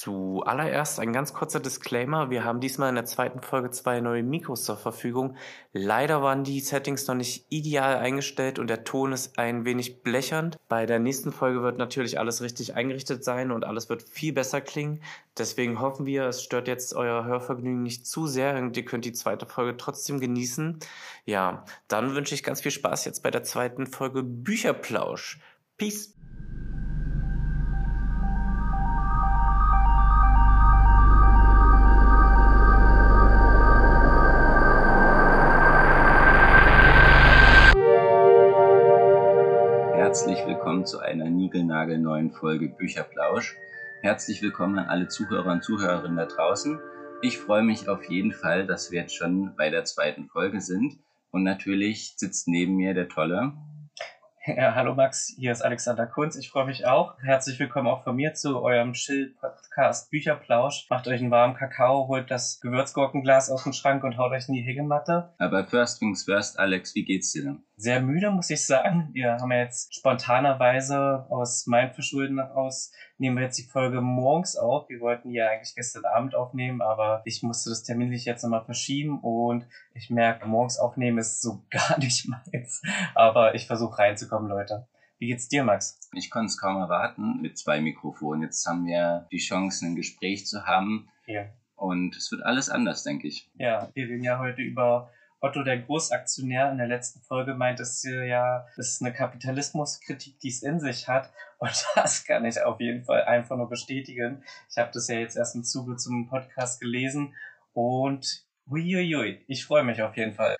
Zuallererst ein ganz kurzer Disclaimer. Wir haben diesmal in der zweiten Folge zwei neue Mikros zur Verfügung. Leider waren die Settings noch nicht ideal eingestellt und der Ton ist ein wenig blechernd. Bei der nächsten Folge wird natürlich alles richtig eingerichtet sein und alles wird viel besser klingen. Deswegen hoffen wir, es stört jetzt euer Hörvergnügen nicht zu sehr und ihr könnt die zweite Folge trotzdem genießen. Ja, dann wünsche ich ganz viel Spaß jetzt bei der zweiten Folge Bücherplausch. Peace! Niegelnagelneuen Folge Bücherplausch. Herzlich willkommen an alle Zuhörer und Zuhörerinnen da draußen. Ich freue mich auf jeden Fall, dass wir jetzt schon bei der zweiten Folge sind. Und natürlich sitzt neben mir der tolle ja, hallo Max, hier ist Alexander Kunz. Ich freue mich auch. Herzlich willkommen auch von mir zu eurem Chill-Podcast Bücherplausch. Macht euch einen warmen Kakao, holt das Gewürzgurkenglas aus dem Schrank und haut euch in die Hängematte. Aber first things first, Alex, wie geht's dir denn? Sehr müde, muss ich sagen. Wir haben ja jetzt spontanerweise aus meinem Verschulden aus nehmen wir jetzt die Folge morgens auf. Wir wollten ja eigentlich gestern Abend aufnehmen, aber ich musste das terminlich jetzt nochmal verschieben und ich merke, morgens aufnehmen ist so gar nicht meins. Aber ich versuche reinzukommen, Leute. Wie geht's dir, Max? Ich konnte es kaum erwarten mit zwei Mikrofonen. Jetzt haben wir die Chance, ein Gespräch zu haben. Ja. Und es wird alles anders, denke ich. Ja, wir reden ja heute über Otto, der Großaktionär, in der letzten Folge meint es ja, es ist eine Kapitalismuskritik, die es in sich hat. Und das kann ich auf jeden Fall einfach nur bestätigen. Ich habe das ja jetzt erst im Zuge zum Podcast gelesen und huiuiui, ich freue mich auf jeden Fall.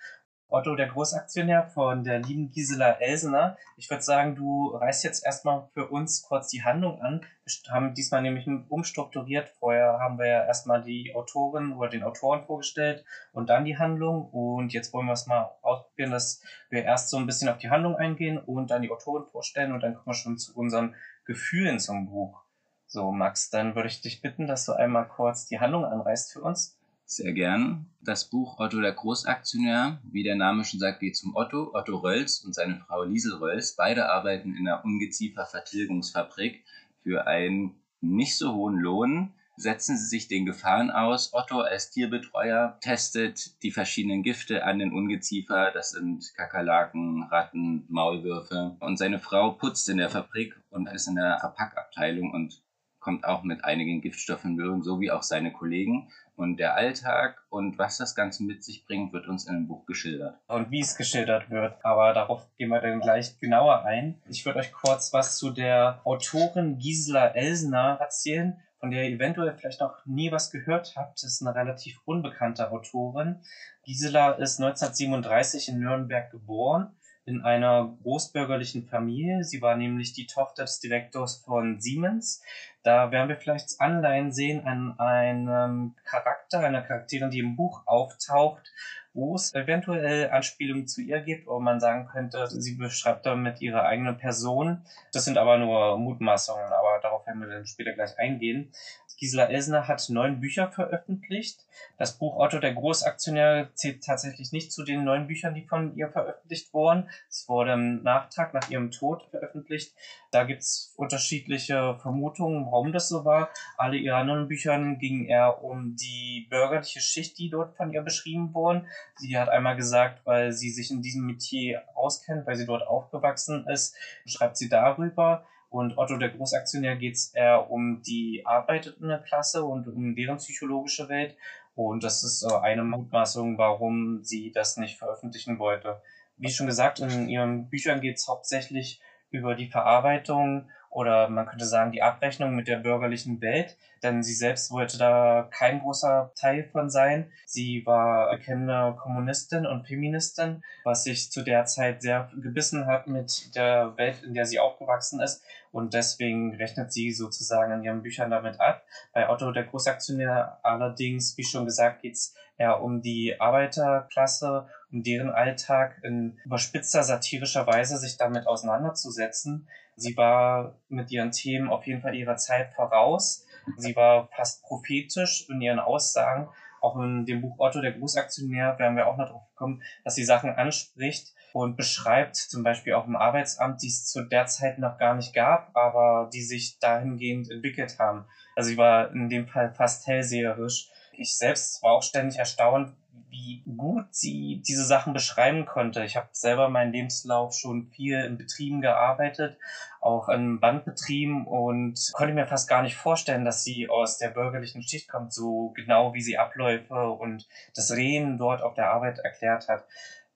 Otto, der Großaktionär von der lieben Gisela Elsener. Ich würde sagen, du reißt jetzt erstmal für uns kurz die Handlung an. Wir haben diesmal nämlich umstrukturiert. Vorher haben wir ja erstmal die Autorin oder den Autoren vorgestellt und dann die Handlung. Und jetzt wollen wir es mal ausprobieren, dass wir erst so ein bisschen auf die Handlung eingehen und dann die Autoren vorstellen und dann kommen wir schon zu unseren Gefühlen zum Buch. So, Max, dann würde ich dich bitten, dass du einmal kurz die Handlung anreißt für uns. Sehr gern. Das Buch Otto der Großaktionär, wie der Name schon sagt, geht zum Otto, Otto Rölls und seine Frau Liesel Rölls. Beide arbeiten in einer Ungeziefervertilgungsfabrik für einen nicht so hohen Lohn. Setzen sie sich den Gefahren aus. Otto als Tierbetreuer testet die verschiedenen Gifte an den Ungeziefer. Das sind Kakerlaken, Ratten, Maulwürfe. Und seine Frau putzt in der Fabrik und ist in der Verpackabteilung und kommt auch mit einigen Giftstoffen in Berührung, so wie auch seine Kollegen. Und der Alltag und was das Ganze mit sich bringt, wird uns in dem Buch geschildert. Und wie es geschildert wird, aber darauf gehen wir dann gleich genauer ein. Ich würde euch kurz was zu der Autorin Gisela Elsner erzählen, von der ihr eventuell vielleicht noch nie was gehört habt. Das ist eine relativ unbekannte Autorin. Gisela ist 1937 in Nürnberg geboren in einer großbürgerlichen Familie. Sie war nämlich die Tochter des Direktors von Siemens. Da werden wir vielleicht Anleihen sehen an einem Charakter, einer Charakterin, die im Buch auftaucht, wo es eventuell Anspielungen zu ihr gibt, wo man sagen könnte, sie beschreibt damit ihre eigene Person. Das sind aber nur Mutmaßungen, aber darauf werden wir dann später gleich eingehen. Gisela Elsner hat neun Bücher veröffentlicht. Das Buch Otto der Großaktionär zählt tatsächlich nicht zu den neun Büchern, die von ihr veröffentlicht wurden. Es wurde im Nachtrag nach ihrem Tod veröffentlicht. Da gibt es unterschiedliche Vermutungen, warum das so war. Alle ihre anderen Büchern gingen eher um die bürgerliche Schicht, die dort von ihr beschrieben wurden. Sie hat einmal gesagt, weil sie sich in diesem Metier auskennt, weil sie dort aufgewachsen ist, schreibt sie darüber. Und Otto der Großaktionär geht es eher um die arbeitende Klasse und um deren psychologische Welt. Und das ist eine Mutmaßung, warum sie das nicht veröffentlichen wollte. Wie schon gesagt, in ihren Büchern geht es hauptsächlich über die Verarbeitung oder man könnte sagen die Abrechnung mit der bürgerlichen Welt, denn sie selbst wollte da kein großer Teil von sein. Sie war erkennende Kommunistin und Feministin, was sich zu der Zeit sehr gebissen hat mit der Welt, in der sie aufgewachsen ist und deswegen rechnet sie sozusagen in ihren Büchern damit ab. Bei Otto der Großaktionär allerdings, wie schon gesagt, geht's eher um die Arbeiterklasse, um deren Alltag in überspitzter satirischer Weise sich damit auseinanderzusetzen. Sie war mit ihren Themen auf jeden Fall ihrer Zeit voraus. Sie war fast prophetisch in ihren Aussagen Auch in dem Buch Otto, der Großaktionär, werden wir auch noch drauf kommen, dass sie Sachen anspricht und beschreibt, zum Beispiel auch im Arbeitsamt, die es zu der Zeit noch gar nicht gab, aber die sich dahingehend entwickelt haben. Also ich war in dem Fall fast hellseherisch. Ich selbst war auch ständig erstaunt, wie gut sie diese Sachen beschreiben konnte. Ich habe selber meinen Lebenslauf schon viel in Betrieben gearbeitet, auch in Bandbetrieben und konnte mir fast gar nicht vorstellen, dass sie aus der bürgerlichen Schicht kommt, so genau wie sie Abläufe und das Reden dort auf der Arbeit erklärt hat.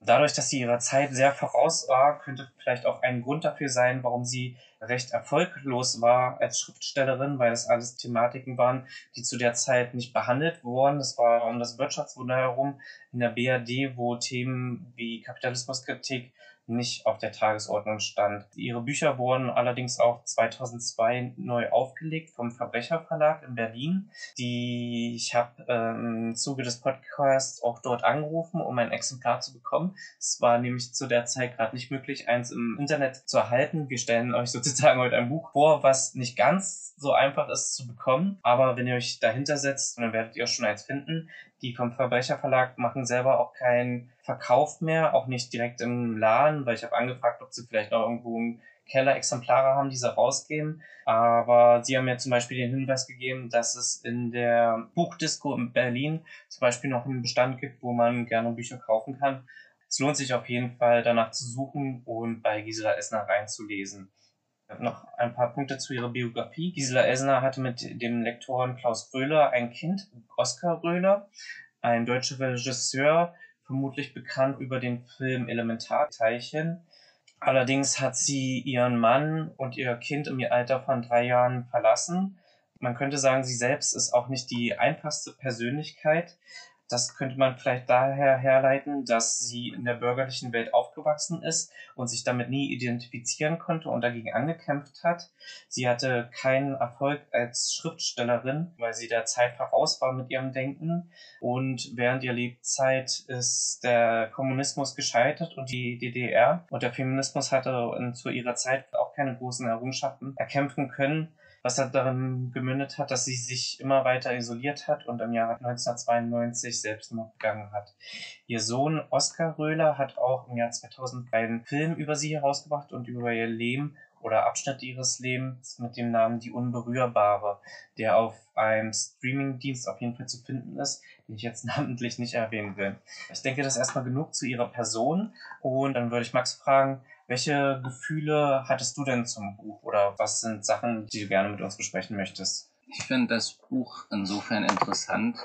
Dadurch, dass sie ihrer Zeit sehr voraus war, könnte vielleicht auch ein Grund dafür sein, warum sie recht erfolglos war als Schriftstellerin, weil das alles Thematiken waren, die zu der Zeit nicht behandelt wurden. Das war um das Wirtschaftswunder herum in der BRD, wo Themen wie Kapitalismuskritik nicht auf der Tagesordnung stand. Ihre Bücher wurden allerdings auch 2002 neu aufgelegt vom Verbrecherverlag in Berlin. Die ich habe ähm, im Zuge des Podcasts auch dort angerufen, um ein Exemplar zu bekommen. Es war nämlich zu der Zeit gerade nicht möglich, eins im Internet zu erhalten. Wir stellen euch sozusagen heute ein Buch vor, was nicht ganz so einfach ist zu bekommen, aber wenn ihr euch dahinter setzt, dann werdet ihr auch schon eins finden. Die vom Verbrecherverlag machen selber auch keinen Verkauf mehr, auch nicht direkt im Laden, weil ich habe angefragt, ob sie vielleicht noch irgendwo im Keller Exemplare haben, die sie rausgeben. Aber sie haben mir zum Beispiel den Hinweis gegeben, dass es in der Buchdisco in Berlin zum Beispiel noch einen Bestand gibt, wo man gerne Bücher kaufen kann. Es lohnt sich auf jeden Fall danach zu suchen und bei Gisela Essner reinzulesen. Noch ein paar Punkte zu ihrer Biografie. Gisela Essner hatte mit dem Lektoren Klaus Röhler ein Kind, Oskar Röhler, ein deutscher Regisseur, vermutlich bekannt über den Film Elementarteilchen. Allerdings hat sie ihren Mann und ihr Kind im Alter von drei Jahren verlassen. Man könnte sagen, sie selbst ist auch nicht die einfachste Persönlichkeit. Das könnte man vielleicht daher herleiten, dass sie in der bürgerlichen Welt aufgewachsen ist und sich damit nie identifizieren konnte und dagegen angekämpft hat. Sie hatte keinen Erfolg als Schriftstellerin, weil sie der Zeit voraus war mit ihrem Denken. Und während ihrer Lebzeit ist der Kommunismus gescheitert und die DDR. Und der Feminismus hatte zu ihrer Zeit auch keine großen Errungenschaften erkämpfen können was darin gemündet hat, dass sie sich immer weiter isoliert hat und im Jahr 1992 Selbstmord begangen hat. Ihr Sohn Oskar Röhler hat auch im Jahr 2000 einen Film über sie herausgebracht und über ihr Leben oder Abschnitte ihres Lebens mit dem Namen Die Unberührbare, der auf einem Streamingdienst auf jeden Fall zu finden ist, den ich jetzt namentlich nicht erwähnen will. Ich denke, das ist erstmal genug zu ihrer Person und dann würde ich Max fragen, welche Gefühle hattest du denn zum Buch oder was sind Sachen, die du gerne mit uns besprechen möchtest? Ich finde das Buch insofern interessant,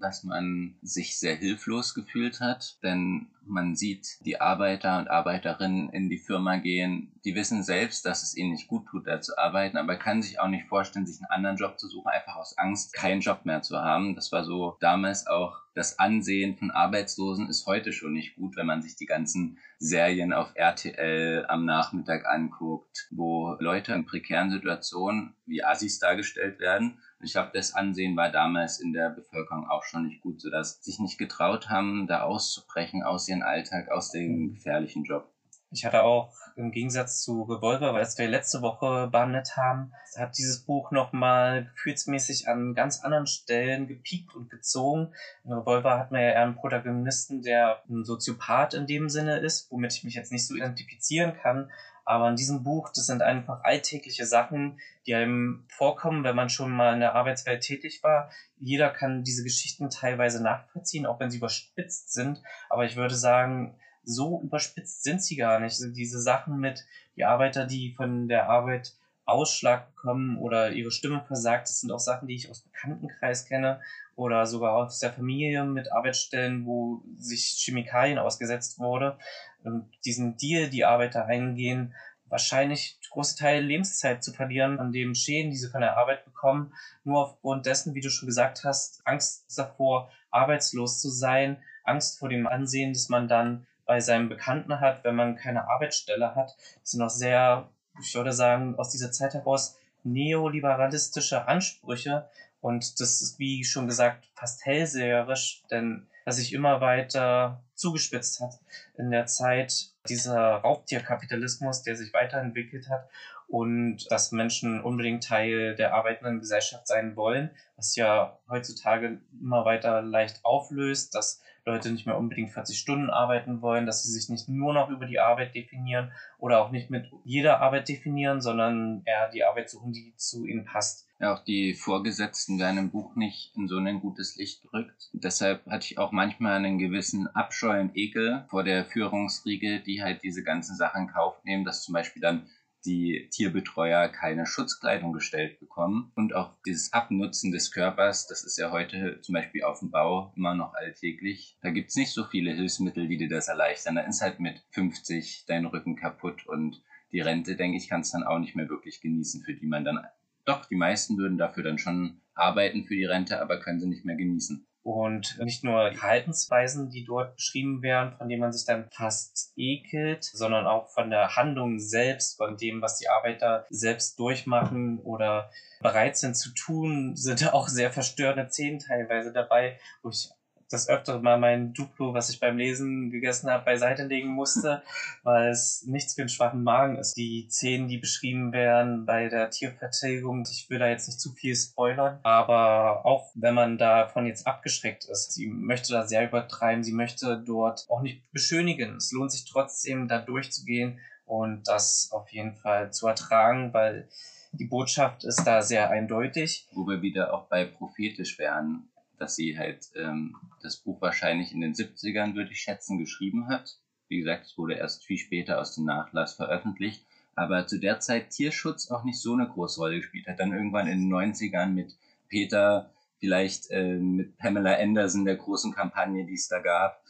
dass man sich sehr hilflos gefühlt hat, denn man sieht die Arbeiter und Arbeiterinnen in die Firma gehen, die wissen selbst, dass es ihnen nicht gut tut, da zu arbeiten, aber kann sich auch nicht vorstellen, sich einen anderen Job zu suchen, einfach aus Angst, keinen Job mehr zu haben. Das war so damals auch das Ansehen von Arbeitslosen ist heute schon nicht gut, wenn man sich die ganzen Serien auf RTL am Nachmittag anguckt, wo Leute in prekären Situationen wie Assis dargestellt werden ich glaube, das Ansehen war damals in der Bevölkerung auch schon nicht gut, sodass sich nicht getraut haben, da auszubrechen aus ihrem Alltag, aus dem gefährlichen Job. Ich hatte auch im Gegensatz zu Revolver, weil wir letzte Woche behandelt haben, hat dieses Buch nochmal gefühlsmäßig an ganz anderen Stellen gepiekt und gezogen. In Revolver hat man ja eher einen Protagonisten, der ein Soziopath in dem Sinne ist, womit ich mich jetzt nicht so identifizieren kann. Aber in diesem Buch, das sind einfach alltägliche Sachen, die einem vorkommen, wenn man schon mal in der Arbeitswelt tätig war. Jeder kann diese Geschichten teilweise nachvollziehen, auch wenn sie überspitzt sind. Aber ich würde sagen, so überspitzt sind sie gar nicht. Also diese Sachen mit die Arbeiter, die von der Arbeit Ausschlag bekommen oder ihre Stimme versagt, das sind auch Sachen, die ich aus Bekanntenkreis kenne oder sogar aus der Familie mit Arbeitsstellen, wo sich Chemikalien ausgesetzt wurde. Und diesen Deal, die Arbeiter eingehen, wahrscheinlich große Teile Lebenszeit zu verlieren an dem Schäden, die sie von der Arbeit bekommen, nur aufgrund dessen, wie du schon gesagt hast, Angst davor, arbeitslos zu sein, Angst vor dem Ansehen, das man dann bei seinem Bekannten hat, wenn man keine Arbeitsstelle hat. Das sind auch sehr, ich würde sagen, aus dieser Zeit heraus neoliberalistische Ansprüche, und das ist, wie schon gesagt, fast hellseherisch, denn dass sich immer weiter zugespitzt hat in der Zeit dieser Raubtierkapitalismus, der sich weiterentwickelt hat und dass Menschen unbedingt Teil der arbeitenden Gesellschaft sein wollen, was ja heutzutage immer weiter leicht auflöst, dass Leute nicht mehr unbedingt 40 Stunden arbeiten wollen, dass sie sich nicht nur noch über die Arbeit definieren oder auch nicht mit jeder Arbeit definieren, sondern eher die Arbeit suchen, die zu ihnen passt. Ja, auch die Vorgesetzten werden im Buch nicht in so ein gutes Licht gerückt. Deshalb hatte ich auch manchmal einen gewissen Abscheu und Ekel vor der Führungsriege, die halt diese ganzen Sachen in Kauf nehmen, dass zum Beispiel dann die Tierbetreuer keine Schutzkleidung gestellt bekommen. Und auch dieses Abnutzen des Körpers, das ist ja heute zum Beispiel auf dem Bau immer noch alltäglich. Da gibt's nicht so viele Hilfsmittel, die dir das erleichtern. Da ist halt mit 50 dein Rücken kaputt und die Rente, denke ich, kannst dann auch nicht mehr wirklich genießen, für die man dann, doch, die meisten würden dafür dann schon arbeiten für die Rente, aber können sie nicht mehr genießen. Und nicht nur Verhaltensweisen, die dort beschrieben werden, von denen man sich dann fast ekelt, sondern auch von der Handlung selbst, von dem, was die Arbeiter selbst durchmachen oder bereit sind zu tun, sind auch sehr verstörende Szenen teilweise dabei, wo ich das öftere Mal mein Duplo, was ich beim Lesen gegessen habe, beiseite legen musste, weil es nichts für den schwachen Magen ist. Die Szenen, die beschrieben werden bei der Tiervertilgung, ich will da jetzt nicht zu viel spoilern, aber auch wenn man davon jetzt abgeschreckt ist, sie möchte da sehr übertreiben, sie möchte dort auch nicht beschönigen. Es lohnt sich trotzdem, da durchzugehen und das auf jeden Fall zu ertragen, weil die Botschaft ist da sehr eindeutig. Wo wir wieder auch bei prophetisch wären dass sie halt ähm, das Buch wahrscheinlich in den 70ern, würde ich schätzen, geschrieben hat. Wie gesagt, es wurde erst viel später aus dem Nachlass veröffentlicht, aber zu der Zeit Tierschutz auch nicht so eine große Rolle gespielt hat. Dann irgendwann in den 90ern mit Peter, vielleicht äh, mit Pamela Anderson, der großen Kampagne, die es da gab.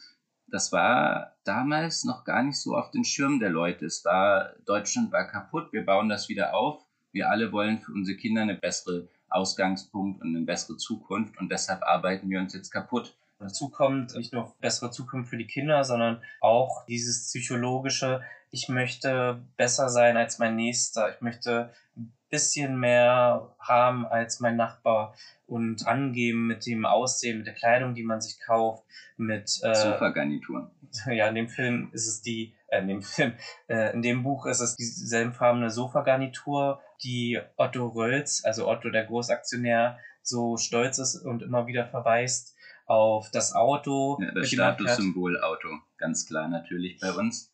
Das war damals noch gar nicht so auf den Schirm der Leute. Es war, Deutschland war kaputt, wir bauen das wieder auf. Wir alle wollen für unsere Kinder eine bessere Ausgangspunkt und eine bessere Zukunft und deshalb arbeiten wir uns jetzt kaputt. Dazu kommt nicht nur bessere Zukunft für die Kinder, sondern auch dieses psychologische, ich möchte besser sein als mein Nächster, ich möchte ein bisschen mehr haben als mein Nachbar und angeben mit dem Aussehen, mit der Kleidung, die man sich kauft, mit äh, Sofagarnituren. Ja, in dem Film ist es die, äh, in dem Film, äh, in dem Buch ist es dieselben farbene Sofagarnitur die Otto Rölz, also Otto der Großaktionär, so stolz ist und immer wieder verweist auf das Auto. Ja, das Statussymbol Auto, ganz klar natürlich bei uns.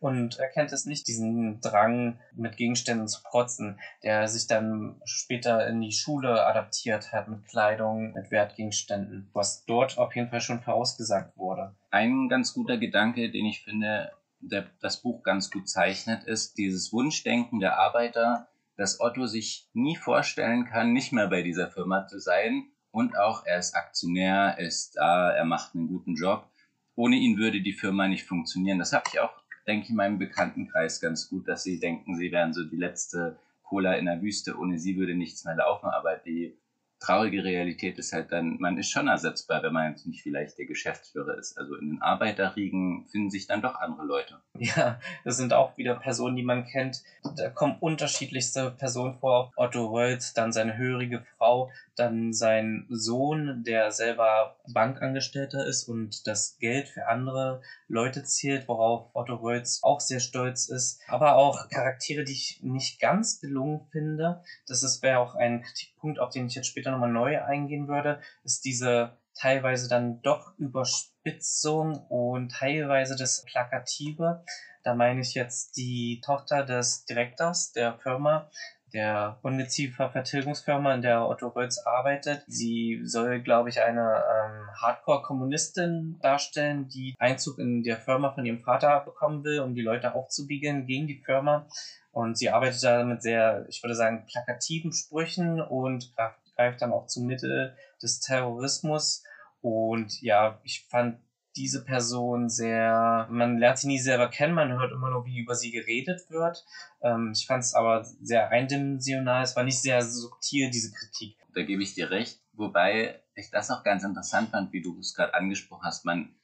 Und er kennt es nicht, diesen Drang, mit Gegenständen zu protzen, der sich dann später in die Schule adaptiert hat, mit Kleidung, mit Wertgegenständen, was dort auf jeden Fall schon vorausgesagt wurde. Ein ganz guter Gedanke, den ich finde, der das Buch ganz gut zeichnet, ist dieses Wunschdenken der Arbeiter, dass Otto sich nie vorstellen kann, nicht mehr bei dieser Firma zu sein. Und auch er ist Aktionär, ist da, er macht einen guten Job. Ohne ihn würde die Firma nicht funktionieren. Das habe ich auch, denke ich, in meinem Bekanntenkreis ganz gut, dass sie denken, sie wären so die letzte Cola in der Wüste. Ohne sie würde nichts mehr laufen. Aber die traurige Realität ist halt dann, man ist schon ersetzbar, wenn man jetzt nicht vielleicht der Geschäftsführer ist. Also in den Arbeiterriegen finden sich dann doch andere Leute. Ja, das sind auch wieder Personen, die man kennt. Da kommen unterschiedlichste Personen vor. Otto Rolz, dann seine hörige Frau, dann sein Sohn, der selber Bankangestellter ist und das Geld für andere Leute zählt, worauf Otto Rolz auch sehr stolz ist. Aber auch Charaktere, die ich nicht ganz gelungen finde. Das wäre auch ein Kritikpunkt, auf den ich jetzt später nochmal neu eingehen würde, ist diese teilweise dann doch Überspitzung und teilweise das Plakative. Da meine ich jetzt die Tochter des Direktors der Firma, der Ungeziefer-Vertilgungsfirma, in der Otto Rölz arbeitet. Sie soll, glaube ich, eine ähm, Hardcore-Kommunistin darstellen, die Einzug in der Firma von ihrem Vater bekommen will, um die Leute aufzubiegen gegen die Firma. Und sie arbeitet da mit sehr, ich würde sagen, plakativen Sprüchen und greift dann auch zum Mittel des Terrorismus. Und ja, ich fand diese Person sehr, man lernt sie nie selber kennen, man hört immer nur, wie über sie geredet wird. Ähm, ich fand es aber sehr eindimensional, es war nicht sehr subtil, diese Kritik. Da gebe ich dir recht, wobei ich das auch ganz interessant fand, wie du es gerade angesprochen hast. Man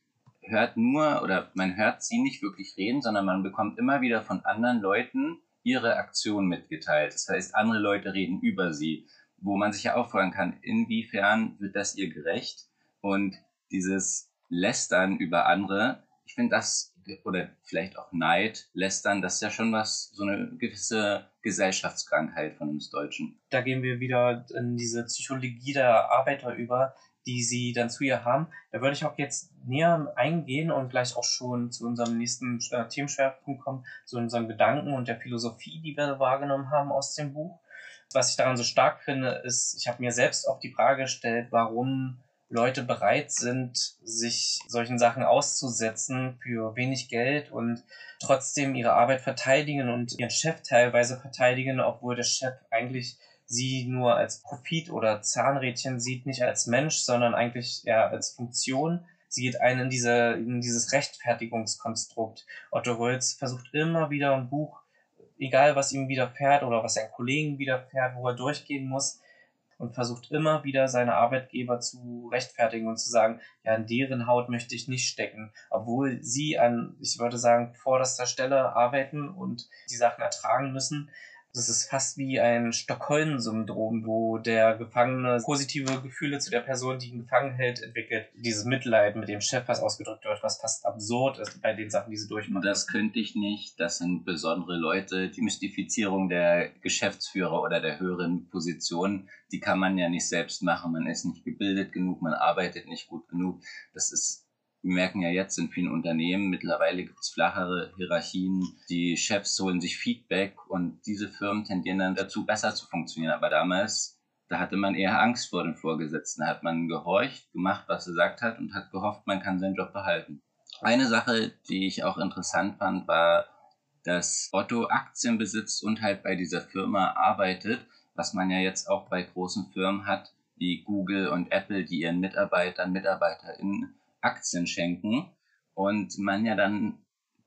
hört nur oder man hört sie nicht wirklich reden, sondern man bekommt immer wieder von anderen Leuten ihre Aktion mitgeteilt. Das heißt, andere Leute reden über sie, wo man sich ja auch fragen kann, inwiefern wird das ihr gerecht? Und dieses Lästern über andere, ich finde, das oder vielleicht auch Neid, Lästern, das ist ja schon was, so eine gewisse Gesellschaftskrankheit von uns Deutschen. Da gehen wir wieder in diese Psychologie der Arbeiter über, die sie dann zu ihr haben. Da würde ich auch jetzt näher eingehen und gleich auch schon zu unserem nächsten äh, Themenschwerpunkt kommen, zu unseren Gedanken und der Philosophie, die wir wahrgenommen haben aus dem Buch. Was ich daran so stark finde, ist, ich habe mir selbst auch die Frage gestellt, warum Leute bereit sind, sich solchen Sachen auszusetzen für wenig Geld und trotzdem ihre Arbeit verteidigen und ihren Chef teilweise verteidigen, obwohl der Chef eigentlich sie nur als Profit oder Zahnrädchen sieht, nicht als Mensch, sondern eigentlich eher als Funktion. Sie geht ein in, diese, in dieses Rechtfertigungskonstrukt. Otto Rölz versucht immer wieder ein Buch, egal was ihm widerfährt oder was seinen Kollegen widerfährt, wo er durchgehen muss, und versucht immer wieder seine Arbeitgeber zu rechtfertigen und zu sagen, ja, in deren Haut möchte ich nicht stecken, obwohl sie an, ich würde sagen, vorderster Stelle arbeiten und die Sachen ertragen müssen, das ist fast wie ein Stockholm-Syndrom, wo der Gefangene positive Gefühle zu der Person, die ihn gefangen hält, entwickelt. Dieses Mitleid mit dem Chef, was ausgedrückt wird, was fast absurd ist bei den Sachen, die sie durchmachen. Das könnte ich nicht. Das sind besondere Leute. Die Mystifizierung der Geschäftsführer oder der höheren Position, die kann man ja nicht selbst machen. Man ist nicht gebildet genug, man arbeitet nicht gut genug. Das ist wir merken ja jetzt in vielen Unternehmen, mittlerweile gibt es flachere Hierarchien, die Chefs holen sich Feedback und diese Firmen tendieren dann dazu, besser zu funktionieren. Aber damals, da hatte man eher Angst vor den Vorgesetzten. Da hat man gehorcht, gemacht, was er gesagt hat und hat gehofft, man kann seinen Job behalten. Eine Sache, die ich auch interessant fand, war, dass Otto Aktien besitzt und halt bei dieser Firma arbeitet, was man ja jetzt auch bei großen Firmen hat, wie Google und Apple, die ihren Mitarbeitern, MitarbeiterInnen Aktien schenken und man ja dann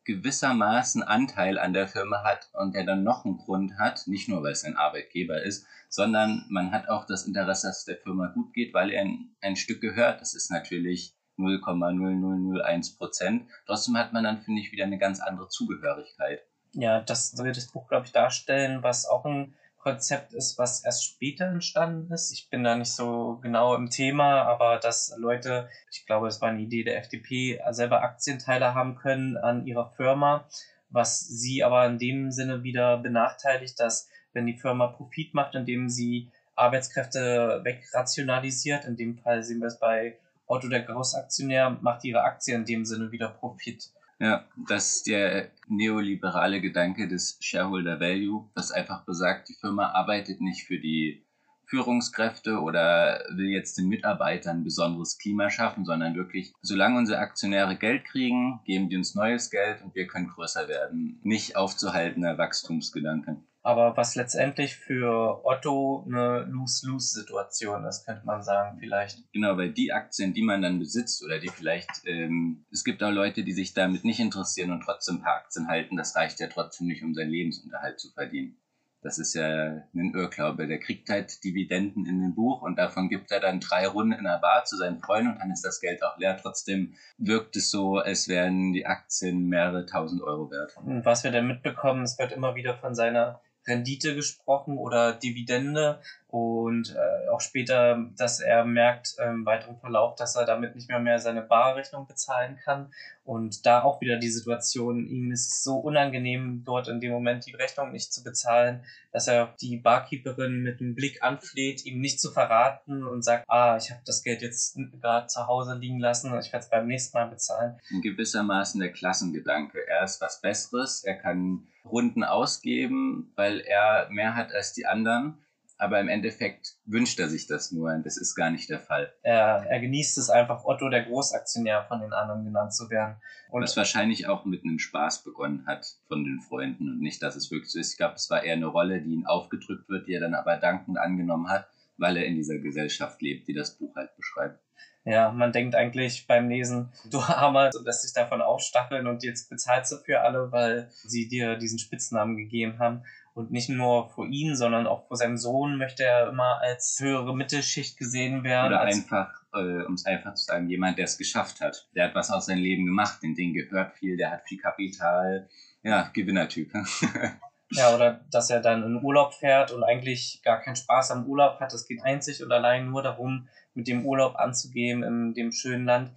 gewissermaßen Anteil an der Firma hat und der dann noch einen Grund hat, nicht nur weil es ein Arbeitgeber ist, sondern man hat auch das Interesse, dass es der Firma gut geht, weil er ein, ein Stück gehört. Das ist natürlich 0,0001 Prozent. Trotzdem hat man dann, finde ich, wieder eine ganz andere Zugehörigkeit. Ja, das wird das Buch, glaube ich, darstellen, was auch ein Konzept ist, was erst später entstanden ist. Ich bin da nicht so genau im Thema, aber dass Leute, ich glaube, es war eine Idee der FDP, selber Aktienteile haben können an ihrer Firma, was sie aber in dem Sinne wieder benachteiligt, dass wenn die Firma Profit macht, indem sie Arbeitskräfte wegrationalisiert, in dem Fall sehen wir es bei Otto der Großaktionär, macht ihre Aktie in dem Sinne wieder Profit. Ja, das ist der neoliberale Gedanke des Shareholder Value, was einfach besagt, die Firma arbeitet nicht für die Führungskräfte oder will jetzt den Mitarbeitern ein besonderes Klima schaffen, sondern wirklich, solange unsere Aktionäre Geld kriegen, geben die uns neues Geld und wir können größer werden. Nicht aufzuhaltener Wachstumsgedanke aber was letztendlich für Otto eine Lose-Lose-Situation ist, könnte man sagen, vielleicht. Genau, weil die Aktien, die man dann besitzt oder die vielleicht, ähm, es gibt auch Leute, die sich damit nicht interessieren und trotzdem ein paar Aktien halten, das reicht ja trotzdem nicht, um seinen Lebensunterhalt zu verdienen. Das ist ja ein Irrglaube. Der kriegt halt Dividenden in dem Buch und davon gibt er dann drei Runden in der Bar zu seinen Freunden und dann ist das Geld auch leer. Trotzdem wirkt es so, als wären die Aktien mehrere tausend Euro wert. Und was wir dann mitbekommen, es wird immer wieder von seiner Rendite gesprochen oder Dividende und äh, auch später, dass er merkt im weiteren Verlauf, dass er damit nicht mehr mehr seine Barrechnung bezahlen kann und da auch wieder die Situation, ihm ist es so unangenehm, dort in dem Moment die Rechnung nicht zu bezahlen, dass er die Barkeeperin mit einem Blick anfleht, ihm nicht zu verraten und sagt, ah, ich habe das Geld jetzt gerade zu Hause liegen lassen und ich werde es beim nächsten Mal bezahlen. In gewissermaßen der Klassengedanke. Er ist was Besseres, er kann Runden ausgeben, weil er mehr hat als die anderen aber im Endeffekt wünscht er sich das nur und das ist gar nicht der Fall. Er, er genießt es einfach, Otto der Großaktionär von den anderen genannt zu werden. Und Was wahrscheinlich auch mit einem Spaß begonnen hat von den Freunden und nicht, dass es wirklich so ist. Ich glaube, es war eher eine Rolle, die ihn aufgedrückt wird, die er dann aber dankend angenommen hat, weil er in dieser Gesellschaft lebt, die das Buch halt beschreibt. Ja, man denkt eigentlich beim Lesen, du Armer, so lässt sich davon aufstacheln und jetzt bezahlst du für alle, weil sie dir diesen Spitznamen gegeben haben. Und nicht nur vor ihn, sondern auch vor seinem Sohn möchte er immer als höhere Mittelschicht gesehen werden. Oder einfach, äh, um es einfach zu sagen, jemand, der es geschafft hat. Der hat was aus seinem Leben gemacht, den Ding gehört viel, der hat viel Kapital. Ja, Gewinnertyp. ja, oder dass er dann in Urlaub fährt und eigentlich gar keinen Spaß am Urlaub hat. Es geht einzig und allein nur darum, mit dem Urlaub anzugehen in dem schönen Land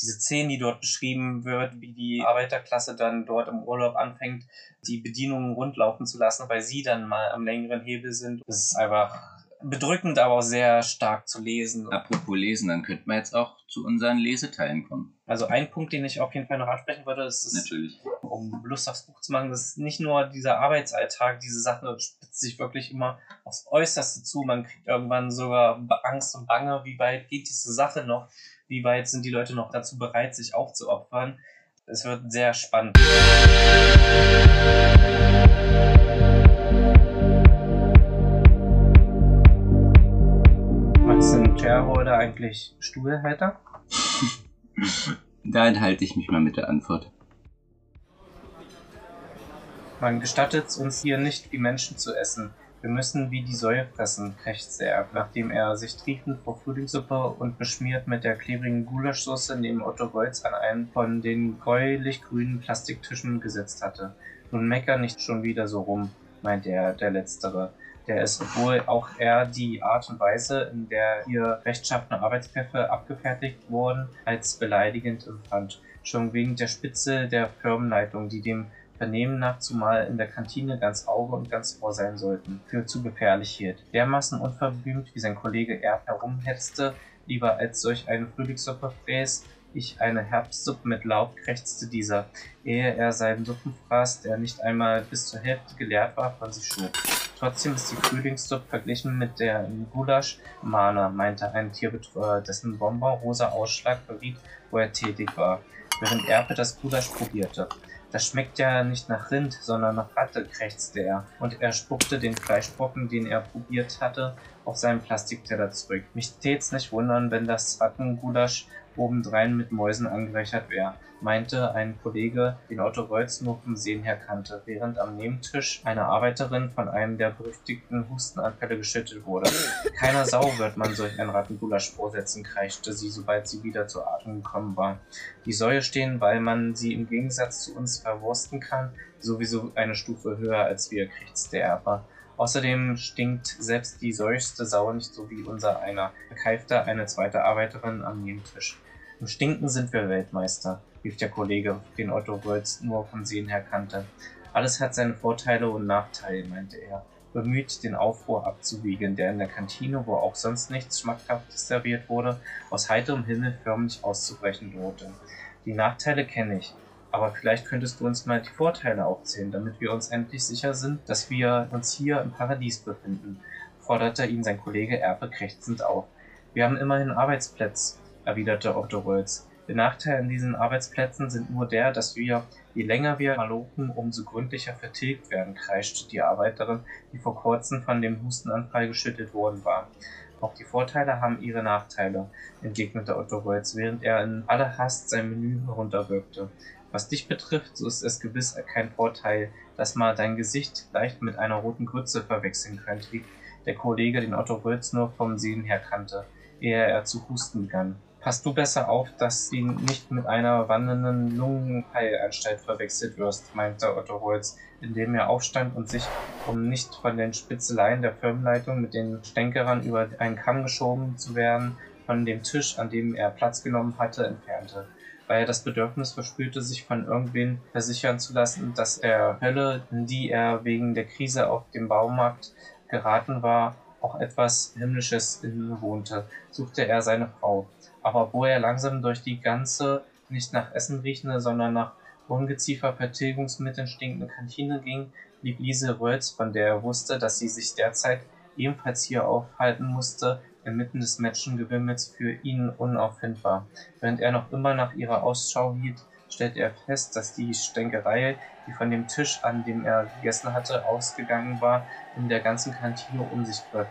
diese Szene, die dort beschrieben wird, wie die Arbeiterklasse dann dort im Urlaub anfängt, die Bedienungen rundlaufen zu lassen, weil sie dann mal am längeren Hebel sind. Das ist einfach bedrückend, aber auch sehr stark zu lesen. Apropos Lesen, dann könnten wir jetzt auch zu unseren Leseteilen kommen. Also ein Punkt, den ich auf jeden Fall noch ansprechen würde, ist, ist Natürlich. um Lust aufs Buch zu machen, das ist nicht nur dieser Arbeitsalltag, diese Sache spitzt sich wirklich immer aufs Äußerste zu. Man kriegt irgendwann sogar Angst und Bange, wie weit geht diese Sache noch, wie weit sind die Leute noch dazu bereit, sich aufzuopfern. Es wird sehr spannend. Was sind Shareholder eigentlich Stuhlhalter? Da enthalte ich mich mal mit der Antwort. Man gestattet uns hier nicht wie Menschen zu essen. Wir müssen wie die Säue fressen, krächzte er, nachdem er sich triefend vor Frühlingssuppe und beschmiert mit der klebrigen Gulaschsoße neben Otto Goltz an einen von den gräulich-grünen Plastiktischen gesetzt hatte. Nun mecker nicht schon wieder so rum, meinte er, der Letztere, der es, obwohl auch er die Art und Weise, in der hier rechtschaffene Arbeitskräfte abgefertigt wurden, als beleidigend empfand. Schon wegen der Spitze der Firmenleitung, die dem Vernehmen nach zumal in der Kantine ganz Auge und ganz Ohr sein sollten, für zu gefährlich hielt. Dermaßen unverblümt, wie sein Kollege Erb herumhetzte, lieber als solch eine Frühlingssuppe fräß, ich eine Herbstsuppe mit Laub, krächzte dieser, ehe er seinen Suppenfraß, der nicht einmal bis zur Hälfte geleert war, von sich schob. Trotzdem ist die Frühlingssuppe verglichen mit der Gulasch Mana, meinte ein Tierbetreuer, dessen Bonbon rosa Ausschlag verriet, wo er tätig war, während Erpe das Gulasch probierte. Das schmeckt ja nicht nach Rind, sondern nach Ratte, krächzte er, und er spuckte den Fleischbrocken, den er probiert hatte, auf seinen Plastikteller zurück. Mich tät's nicht wundern, wenn das Rattengulasch obendrein mit Mäusen angereichert wäre, meinte ein Kollege, den Otto Reutz nur vom Sehen her kannte, während am Nebentisch eine Arbeiterin von einem der berüchtigten Hustenanfälle geschüttelt wurde. Keiner Sau wird man solch ein Rattengulasch vorsetzen, kreischte sie, sobald sie wieder zur Atmung gekommen war. Die Säue stehen, weil man sie im Gegensatz zu uns verwursten kann, sowieso eine Stufe höher als wir, krächzte Erper. Außerdem stinkt selbst die seuchste Sau nicht so wie unser einer, keifte eine zweite Arbeiterin am Nebentisch. Im Stinken sind wir Weltmeister, rief der Kollege, den Otto Rötz nur vom Sehen her kannte. Alles hat seine Vorteile und Nachteile, meinte er, bemüht, den Aufruhr abzuwiegeln, der in der Kantine, wo auch sonst nichts Schmackhaftes serviert wurde, aus heiterem Himmel förmlich auszubrechen drohte. Die Nachteile kenne ich, aber vielleicht könntest du uns mal die Vorteile aufzählen, damit wir uns endlich sicher sind, dass wir uns hier im Paradies befinden, forderte ihn sein Kollege Erpe krächzend auf. Wir haben immerhin Arbeitsplätze, erwiderte Otto Rölz. Der Nachteil an diesen Arbeitsplätzen sind nur der, dass wir, je länger wir malochen, umso gründlicher vertilgt werden, kreischte die Arbeiterin, die vor kurzem von dem Hustenanfall geschüttelt worden war. Auch die Vorteile haben ihre Nachteile, entgegnete Otto Rölz, während er in aller Hast sein Menü herunterwirkte. Was dich betrifft, so ist es gewiss kein Vorteil, dass man dein Gesicht leicht mit einer roten Grütze verwechseln könnte, wie der Kollege den Otto Rölz nur vom Sehen her kannte, ehe er zu husten begann. Pass du besser auf, dass du nicht mit einer wandernden Lungenheilanstalt verwechselt wirst, meinte Otto Holz, indem er aufstand und sich, um nicht von den Spitzeleien der Firmenleitung mit den Stänkerern über einen Kamm geschoben zu werden, von dem Tisch, an dem er Platz genommen hatte, entfernte weil er das Bedürfnis verspürte, sich von irgendwen versichern zu lassen, dass der Hölle, in die er wegen der Krise auf dem Baumarkt geraten war, auch etwas Himmlisches innewohnte, suchte er seine Frau. Aber wo er langsam durch die ganze, nicht nach Essen riechende, sondern nach Ungeziefer Vertilgungsmitteln stinkende Kantine ging, blieb Lise Rölz, von der er wusste, dass sie sich derzeit ebenfalls hier aufhalten musste, inmitten des Menschengewimmels für ihn unauffindbar. Während er noch immer nach ihrer Ausschau hielt, stellte er fest, dass die Stänkerei, die von dem Tisch, an dem er gegessen hatte, ausgegangen war, in der ganzen Kantine um sich griff.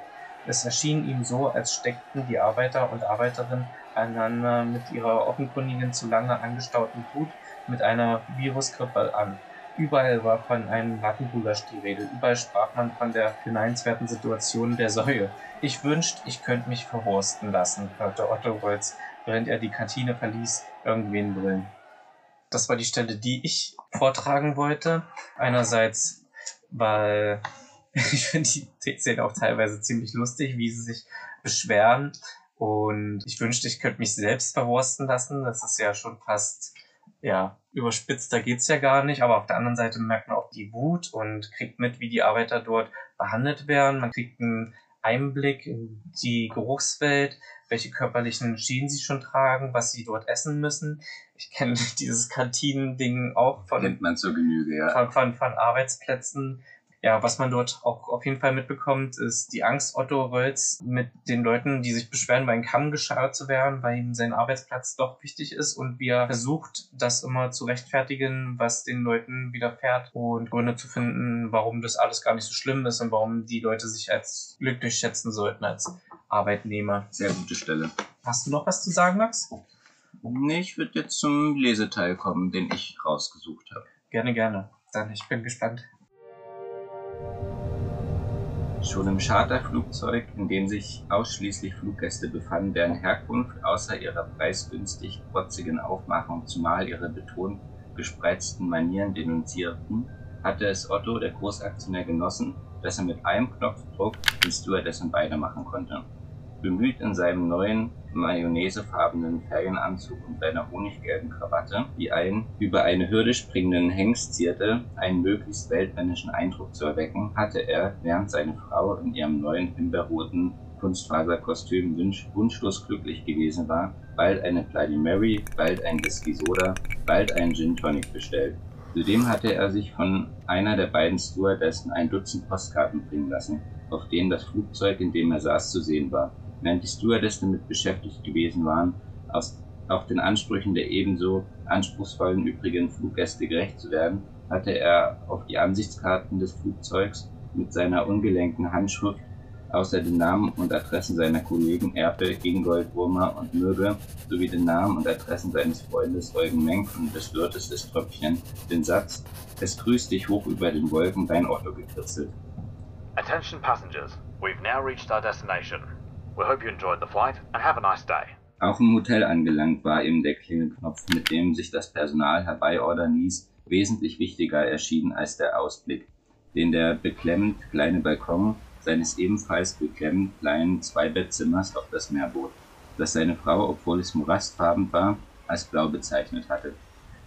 Es erschien ihm so, als steckten die Arbeiter und Arbeiterinnen einander mit ihrer offenkundigen zu lange angestauten Wut mit einer Virusgrippe an. Überall war von einem Rattengulasch die Rede, überall sprach man von der beneinswerten Situation der Säue. Ich wünscht, ich könnte mich verwursten lassen, hörte Otto Rolz, während er die Kantine verließ, irgendwen brüllen. Das war die Stelle, die ich vortragen wollte. Einerseits, weil ich finde die Szene auch teilweise ziemlich lustig, wie sie sich beschweren, Und ich wünschte, ich könnte mich selbst verwursten lassen. Das ist ja schon fast, ja, überspitzt, da geht's ja gar nicht. Aber auf der anderen Seite merkt man auch die Wut und kriegt mit, wie die Arbeiter dort behandelt werden. Man kriegt einen Einblick in die Geruchswelt, welche körperlichen Schienen sie schon tragen, was sie dort essen müssen. Ich kenne dieses Kantinen-Ding auch von, Kennt man zur Genüge, ja. von, von, von Arbeitsplätzen. Ja, was man dort auch auf jeden Fall mitbekommt, ist die Angst Otto Rölz mit den Leuten, die sich beschweren, bei einem Kamm geschart zu werden, weil ihm sein Arbeitsplatz doch wichtig ist und wie er versucht, das immer zu rechtfertigen, was den Leuten widerfährt und Gründe zu finden, warum das alles gar nicht so schlimm ist und warum die Leute sich als glücklich schätzen sollten als Arbeitnehmer. Sehr gute Stelle. Hast du noch was zu sagen, Max? Nee, ich würde jetzt zum Leseteil kommen, den ich rausgesucht habe. Gerne, gerne. Dann, ich bin gespannt. Schon im Charterflugzeug, in dem sich ausschließlich Fluggäste befanden, deren Herkunft außer ihrer preisgünstig protzigen Aufmachung zumal ihre betont gespreizten Manieren denunzierten, hatte es Otto, der Großaktionär, genossen, dass er mit einem Knopfdruck den Stewardessen weitermachen konnte. Bemüht in seinem neuen mayonnaisefarbenen Ferienanzug und seiner honiggelben Krawatte, die einen über eine Hürde springenden Hengst zierte, einen möglichst weltmännischen Eindruck zu erwecken, hatte er, während seine Frau in ihrem neuen himbeerroten Kunstfaserkostüm wunsch wunschlos glücklich gewesen war, bald eine Bloody Mary, bald ein Whisky Soda, bald einen Gin Tonic bestellt. Zudem hatte er sich von einer der beiden Stewardessen ein Dutzend Postkarten bringen lassen, auf denen das Flugzeug, in dem er saß, zu sehen war. Während die Stewardessen damit beschäftigt gewesen waren, auch den Ansprüchen der ebenso anspruchsvollen übrigen Fluggäste gerecht zu werden, hatte er auf die Ansichtskarten des Flugzeugs mit seiner ungelenken Handschrift außer den Namen und Adressen seiner Kollegen Erpe, Ingold, Wurmer und Mürbe sowie den Namen und Adressen seines Freundes Eugen Menk und des Wirtes des Tröpfchen den Satz Es grüßt dich hoch über den Wolken, dein Otto gekritzelt. Attention passengers, we've now reached our destination. Nice. Auch im Hotel angelangt war ihm der Klingelknopf, mit dem sich das Personal herbeiordern ließ, wesentlich wichtiger erschienen als der Ausblick, den der beklemmend kleine Balkon seines ebenfalls beklemmend kleinen Zweibettzimmers auf das Meer bot, das seine Frau, obwohl es morastfarben war, als blau bezeichnet hatte.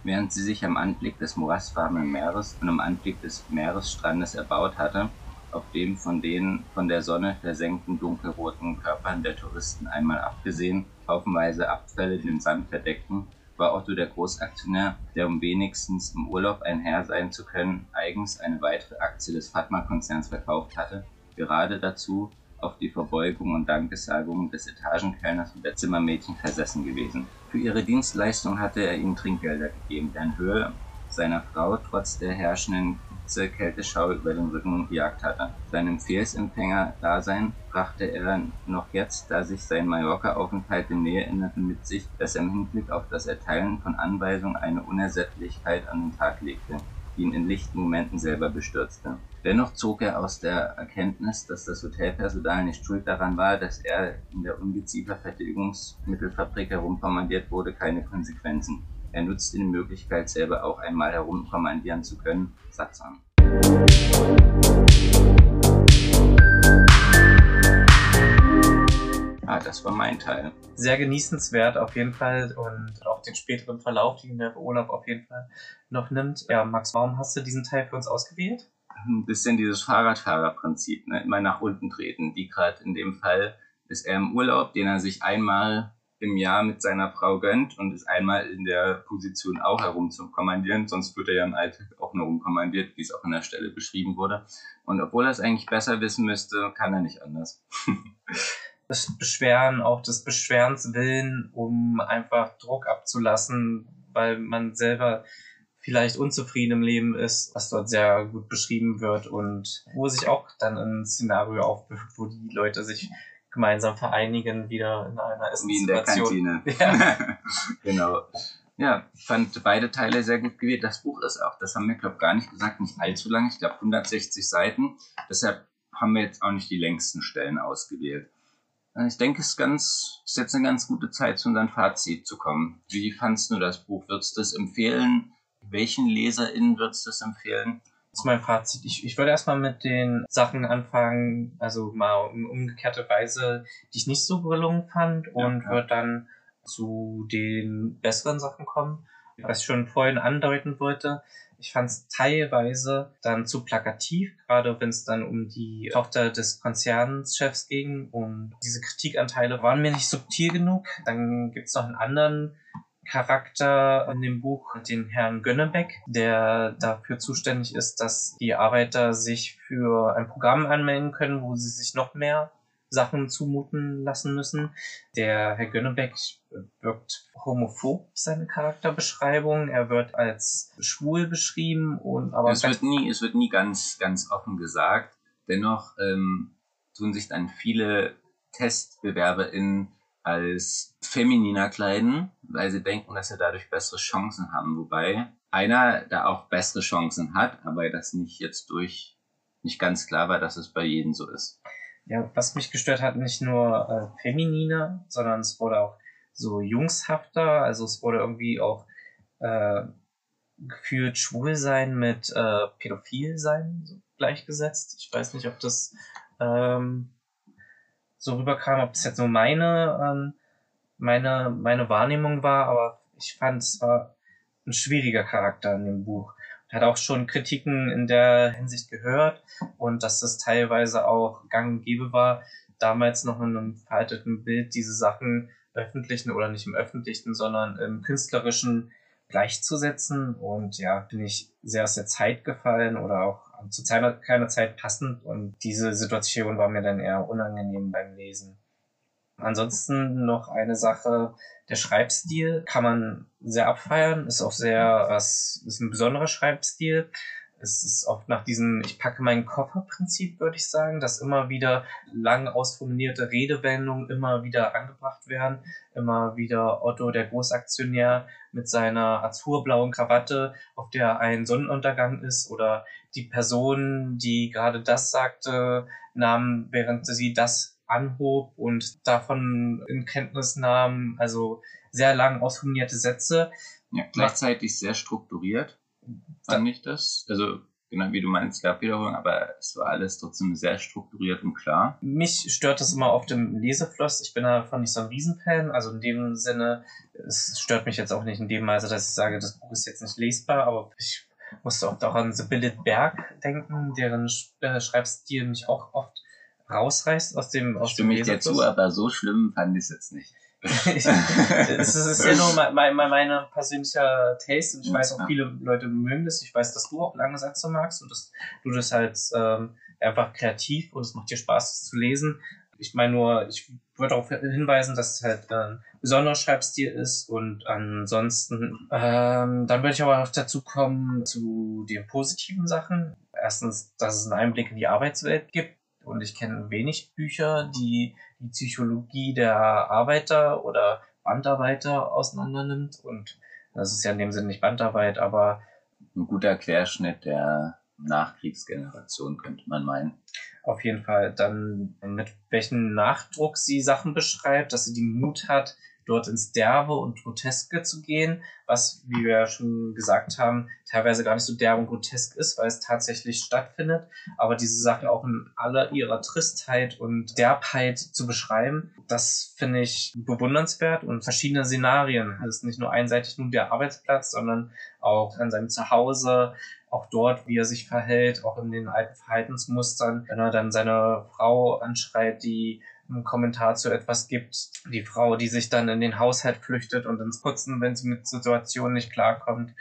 Während sie sich am Anblick des morastfarbenen Meeres und am Anblick des Meeresstrandes erbaut hatte, auf dem von den von der Sonne versenkten dunkelroten Körpern der Touristen einmal abgesehen haufenweise Abfälle den Sand verdeckten, war Otto der Großaktionär, der um wenigstens im Urlaub ein Herr sein zu können, eigens eine weitere Aktie des Fatma-Konzerns verkauft hatte, gerade dazu auf die Verbeugung und Dankessagung des Etagenkellners und der Zimmermädchen versessen gewesen. Für ihre Dienstleistung hatte er ihnen Trinkgelder gegeben, deren Höhe seiner Frau trotz der herrschenden Hitze Kälteschau über den Rücken gejagt hatte. Seinem Befehlsempfänger-Dasein brachte er noch jetzt, da sich sein Mallorca-Aufenthalt dem Näherinneren mit sich, dass er im Hinblick auf das Erteilen von Anweisungen eine Unersättlichkeit an den Tag legte, die ihn in lichten Momenten selber bestürzte. Dennoch zog er aus der Erkenntnis, dass das Hotelpersonal nicht schuld daran war, dass er in der Ungeziefervertilgungsmittelfabrik herumkommandiert wurde, keine Konsequenzen. Er nutzte die Möglichkeit, selber auch einmal herumkommandieren zu können. Satz an. Ah, das war mein Teil. Sehr genießenswert auf jeden Fall und auch den späteren Verlauf, den der Olaf auf jeden Fall noch nimmt. Ja, Max, warum hast du diesen Teil für uns ausgewählt? Ein bisschen dieses Fahrradfahrerprinzip, ne? immer nach unten treten. Wie gerade in dem Fall ist er im Urlaub, den er sich einmal im Jahr mit seiner Frau gönnt und ist einmal in der Position auch herum zu kommandieren, sonst wird er ja im Alltag auch nur rumkommandiert, wie es auch an der Stelle beschrieben wurde. Und obwohl er es eigentlich besser wissen müsste, kann er nicht anders. das Beschweren, auch des Beschwerens willen, um einfach Druck abzulassen, weil man selber vielleicht unzufrieden im Leben ist, was dort sehr gut beschrieben wird und wo sich auch dann ein Szenario aufbücht, wo die Leute sich gemeinsam vereinigen, wieder in einer Wie in der Essenssituation. Kantine. Ja. genau. Ja, fand beide Teile sehr gut gewählt. Das Buch ist auch, das haben wir, glaube gar nicht gesagt, nicht allzu lang. Ich glaube 160 Seiten. Deshalb haben wir jetzt auch nicht die längsten Stellen ausgewählt. Äh, Ich denke, es ist, ganz, ist jetzt eine ganz gute Zeit, zu unserem Fazit zu kommen. Wie fandst du das Buch? Würdest du es empfehlen? Welchen LeserInnen würdest du es empfehlen? Zu meinem Fazit. Ich, ich würde erstmal mit den Sachen anfangen, also mal in umgekehrte Weise, die ich nicht so gelungen fand und ja. würde dann zu den besseren Sachen kommen. Was ich schon vorhin andeuten wollte, ich fand es teilweise dann zu plakativ, gerade wenn es dann um die Tochter des Konzernschefs ging und diese Kritikanteile waren mir nicht subtil genug. Dann gibt's noch einen anderen Charakter in dem Buch, den Herrn Gönnebeck, der dafür zuständig ist, dass die Arbeiter sich für ein Programm anmelden können, wo sie sich noch mehr Sachen zumuten lassen müssen. Der Herr Gönnebeck wirkt homophob, seine Charakterbeschreibung. Er wird als schwul beschrieben und aber es wird nie, es wird nie ganz, ganz offen gesagt. Dennoch ähm, tun sich dann viele TestbewerberInnen als femininer kleiden, weil sie denken, dass sie dadurch bessere Chancen haben. Wobei einer da auch bessere Chancen hat, aber das nicht jetzt durch nicht ganz klar war, dass es bei jedem so ist. Ja, was mich gestört hat, nicht nur äh, femininer, sondern es wurde auch so jungshafter. Also es wurde irgendwie auch äh, gefühlt schwul sein mit äh, pädophil sein so gleichgesetzt. Ich weiß nicht, ob das ähm, so rüberkam, ob das jetzt nur meine, ähm, meine, meine Wahrnehmung war, aber ich fand, es war ein schwieriger Charakter in dem Buch. Und hat auch schon Kritiken in der Hinsicht gehört und dass es teilweise auch gang und gäbe war, damals noch in einem veralteten Bild diese Sachen öffentlichen oder nicht im öffentlichen, sondern im künstlerischen gleichzusetzen und ja, bin ich sehr aus der Zeit gefallen oder auch zu keiner Zeit passend und diese Situation war mir dann eher unangenehm beim Lesen. Ansonsten noch eine Sache, der Schreibstil kann man sehr abfeiern, ist auch sehr, was ist ein besonderer Schreibstil. Es ist oft nach diesem Ich packe meinen Koffer-Prinzip, würde ich sagen, dass immer wieder lang ausformulierte Redewendungen immer wieder angebracht werden. Immer wieder Otto, der Großaktionär, mit seiner azurblauen Krawatte, auf der ein Sonnenuntergang ist, oder die Person, die gerade das sagte, nahm, während sie das anhob und davon in Kenntnis nahm, also sehr lang ausformulierte Sätze. Ja, gleichzeitig sehr strukturiert fand ich das. Also genau wie du meinst, es gab Wiederholungen, aber es war alles trotzdem sehr strukturiert und klar. Mich stört das immer auf dem Lesefluss. Ich bin davon nicht so ein Riesenfan. Also in dem Sinne, es stört mich jetzt auch nicht in dem Maße, dass ich sage, das Buch ist jetzt nicht lesbar, aber ich musste auch an Sibylle Berg denken, deren äh, Schreibstil mich auch oft rausreißt aus dem aus Stimme dem ich dir zu, aber so schlimm fand ich es jetzt nicht. Ich, es ist ja nur mein, mein, mein persönlicher Taste und ich weiß auch viele Leute mögen das. Ich weiß, dass du auch lange Sätze magst und dass du das halt ähm, einfach kreativ und es macht dir Spaß, das zu lesen. Ich meine nur, ich würde darauf hinweisen, dass es halt ein besonderer Schreibstil ist und ansonsten, ähm, dann würde ich aber auch dazu kommen zu den positiven Sachen. Erstens, dass es einen Einblick in die Arbeitswelt gibt und ich kenne wenig Bücher, die die Psychologie der Arbeiter oder Bandarbeiter auseinandernimmt. Und das ist ja in dem Sinne nicht Bandarbeit, aber ein guter Querschnitt der Nachkriegsgeneration, könnte man meinen. Auf jeden Fall. Dann mit welchem Nachdruck sie Sachen beschreibt, dass sie die Mut hat, dort ins Derbe und Groteske zu gehen, was, wie wir ja schon gesagt haben, teilweise gar nicht so derbe und grotesk ist, weil es tatsächlich stattfindet, aber diese Sachen auch in aller ihrer Tristheit und Derbheit zu beschreiben, das finde ich bewundernswert. Und verschiedene Szenarien. Es ist nicht nur einseitig nur der Arbeitsplatz, sondern auch an seinem Zuhause, auch dort, wie er sich verhält, auch in den alten Verhaltensmustern, wenn er dann seine Frau anschreit, die einen Kommentar zu etwas gibt. Die Frau, die sich dann in den Haushalt flüchtet und ins Putzen, wenn sie mit Situationen nicht klarkommt.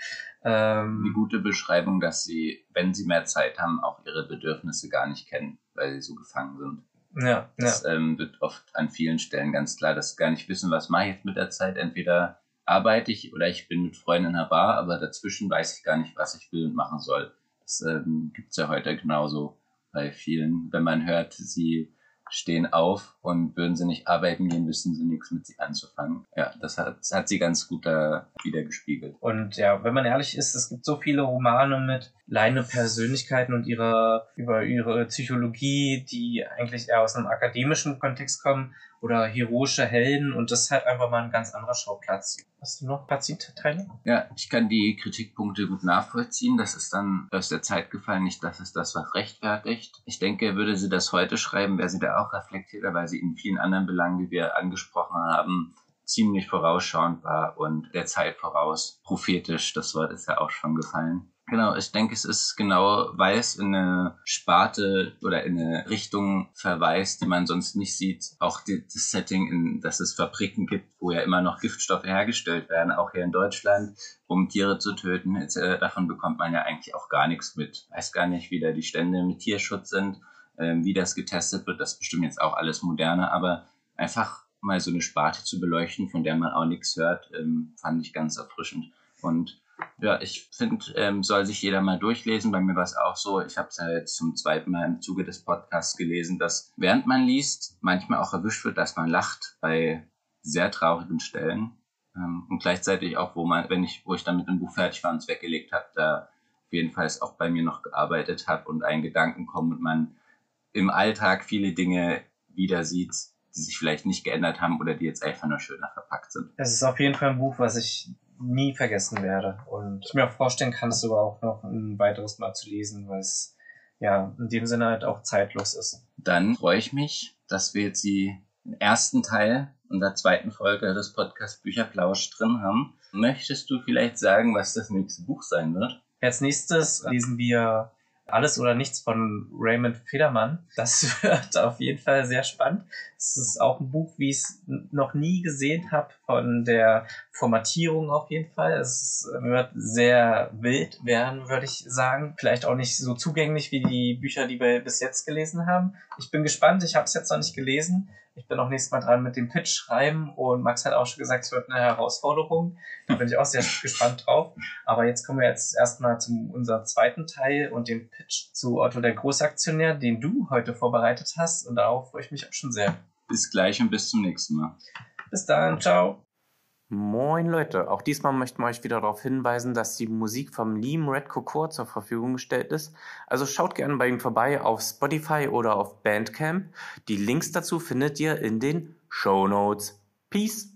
Ähm, Die gute Beschreibung, dass sie, wenn sie mehr Zeit haben, auch ihre Bedürfnisse gar nicht kennen, weil sie so gefangen sind. ja, ja. Das ähm, wird oft an vielen Stellen ganz klar, dass sie gar nicht wissen, was mache ich jetzt mit der Zeit. Entweder arbeite ich oder ich bin mit Freunden in einer Bar, aber dazwischen weiß ich gar nicht, was ich will und machen soll. Das ähm, gibt's ja heute genauso bei vielen. Wenn man hört, sie stehen auf und würden sie nicht arbeiten gehen, wissen sie nichts mit sie anzufangen. Ja, das hat, das hat sie ganz gut da wieder gespiegelt. Und ja, wenn man ehrlich ist, es gibt so viele Romane mit leine Persönlichkeiten und ihrer, über ihre Psychologie, die eigentlich eher aus einem akademischen Kontext kommen oder heroische Helden und das ist halt einfach mal ein ganz anderer Schauplatz. Hast du noch Fazitteile? Ja, ich kann die Kritikpunkte gut nachvollziehen. Das ist dann aus der Zeit gefallen, nicht das ist das, was rechtfertigt. Ich denke, würde sie das heute schreiben, wäre sie da auch reflektierter, weil sie in vielen anderen Belangen, die wir angesprochen haben, ziemlich vorausschauend war und der Zeit voraus. Prophetisch, das Wort ist ja auch schon gefallen. Genau, ich denke, es ist genau, weil es in eine Sparte oder in eine Richtung verweist, die man sonst nicht sieht. Auch die, das Setting, in, dass es Fabriken gibt, wo ja immer noch Giftstoffe hergestellt werden, auch hier in Deutschland, um Tiere zu töten. Jetzt, äh, davon bekommt man ja eigentlich auch gar nichts mit. Weiß gar nicht, wie da die Stände mit Tierschutz sind, äh, wie das getestet wird. Das ist bestimmt jetzt auch alles moderner, aber einfach mal so eine Sparte zu beleuchten, von der man auch nichts hört, ähm, fand ich ganz erfrischend. Und ja, ich finde, ähm, soll sich jeder mal durchlesen. Bei mir war es auch so, ich habe es ja jetzt zum zweiten Mal im Zuge des Podcasts gelesen, dass während man liest, manchmal auch erwischt wird, dass man lacht bei sehr traurigen Stellen. Ähm, und gleichzeitig auch, wo man, wenn ich, wo ich dann mit dem Buch fertig war und es weggelegt habe, da auf jeden Fall auch bei mir noch gearbeitet habe und ein Gedanken kommt und man im Alltag viele Dinge wieder sieht, die sich vielleicht nicht geändert haben oder die jetzt einfach nur schöner verpackt sind. Es ist auf jeden Fall ein Buch, was ich nie vergessen werde. Und ich mir auch vorstellen kann, es sogar auch noch ein weiteres Mal zu lesen, weil es ja in dem Sinne halt auch zeitlos ist. Dann freue ich mich, dass wir jetzt die, den ersten Teil unserer zweiten Folge des Podcasts Bücherplausch drin haben. Möchtest du vielleicht sagen, was das nächste Buch sein wird? Als nächstes lesen wir alles oder nichts von Raymond Federmann. Das wird auf jeden Fall sehr spannend. Es ist auch ein Buch, wie ich es noch nie gesehen habe, von der Formatierung auf jeden Fall. Es wird sehr wild werden, würde ich sagen. Vielleicht auch nicht so zugänglich wie die Bücher, die wir bis jetzt gelesen haben. Ich bin gespannt. Ich habe es jetzt noch nicht gelesen. Ich bin auch nächstes Mal dran mit dem Pitch schreiben und Max hat auch schon gesagt, es wird eine Herausforderung. Da bin ich auch sehr gespannt drauf. Aber jetzt kommen wir jetzt erstmal zu unserem zweiten Teil und dem Pitch zu Otto der Großaktionär, den du heute vorbereitet hast. Und darauf freue ich mich auch schon sehr. Bis gleich und bis zum nächsten Mal. Bis dann, ciao. Moin Leute, auch diesmal möchten wir euch wieder darauf hinweisen, dass die Musik vom Liam Red Core zur Verfügung gestellt ist. Also schaut gerne bei ihm vorbei auf Spotify oder auf Bandcamp. Die Links dazu findet ihr in den Show Notes. Peace!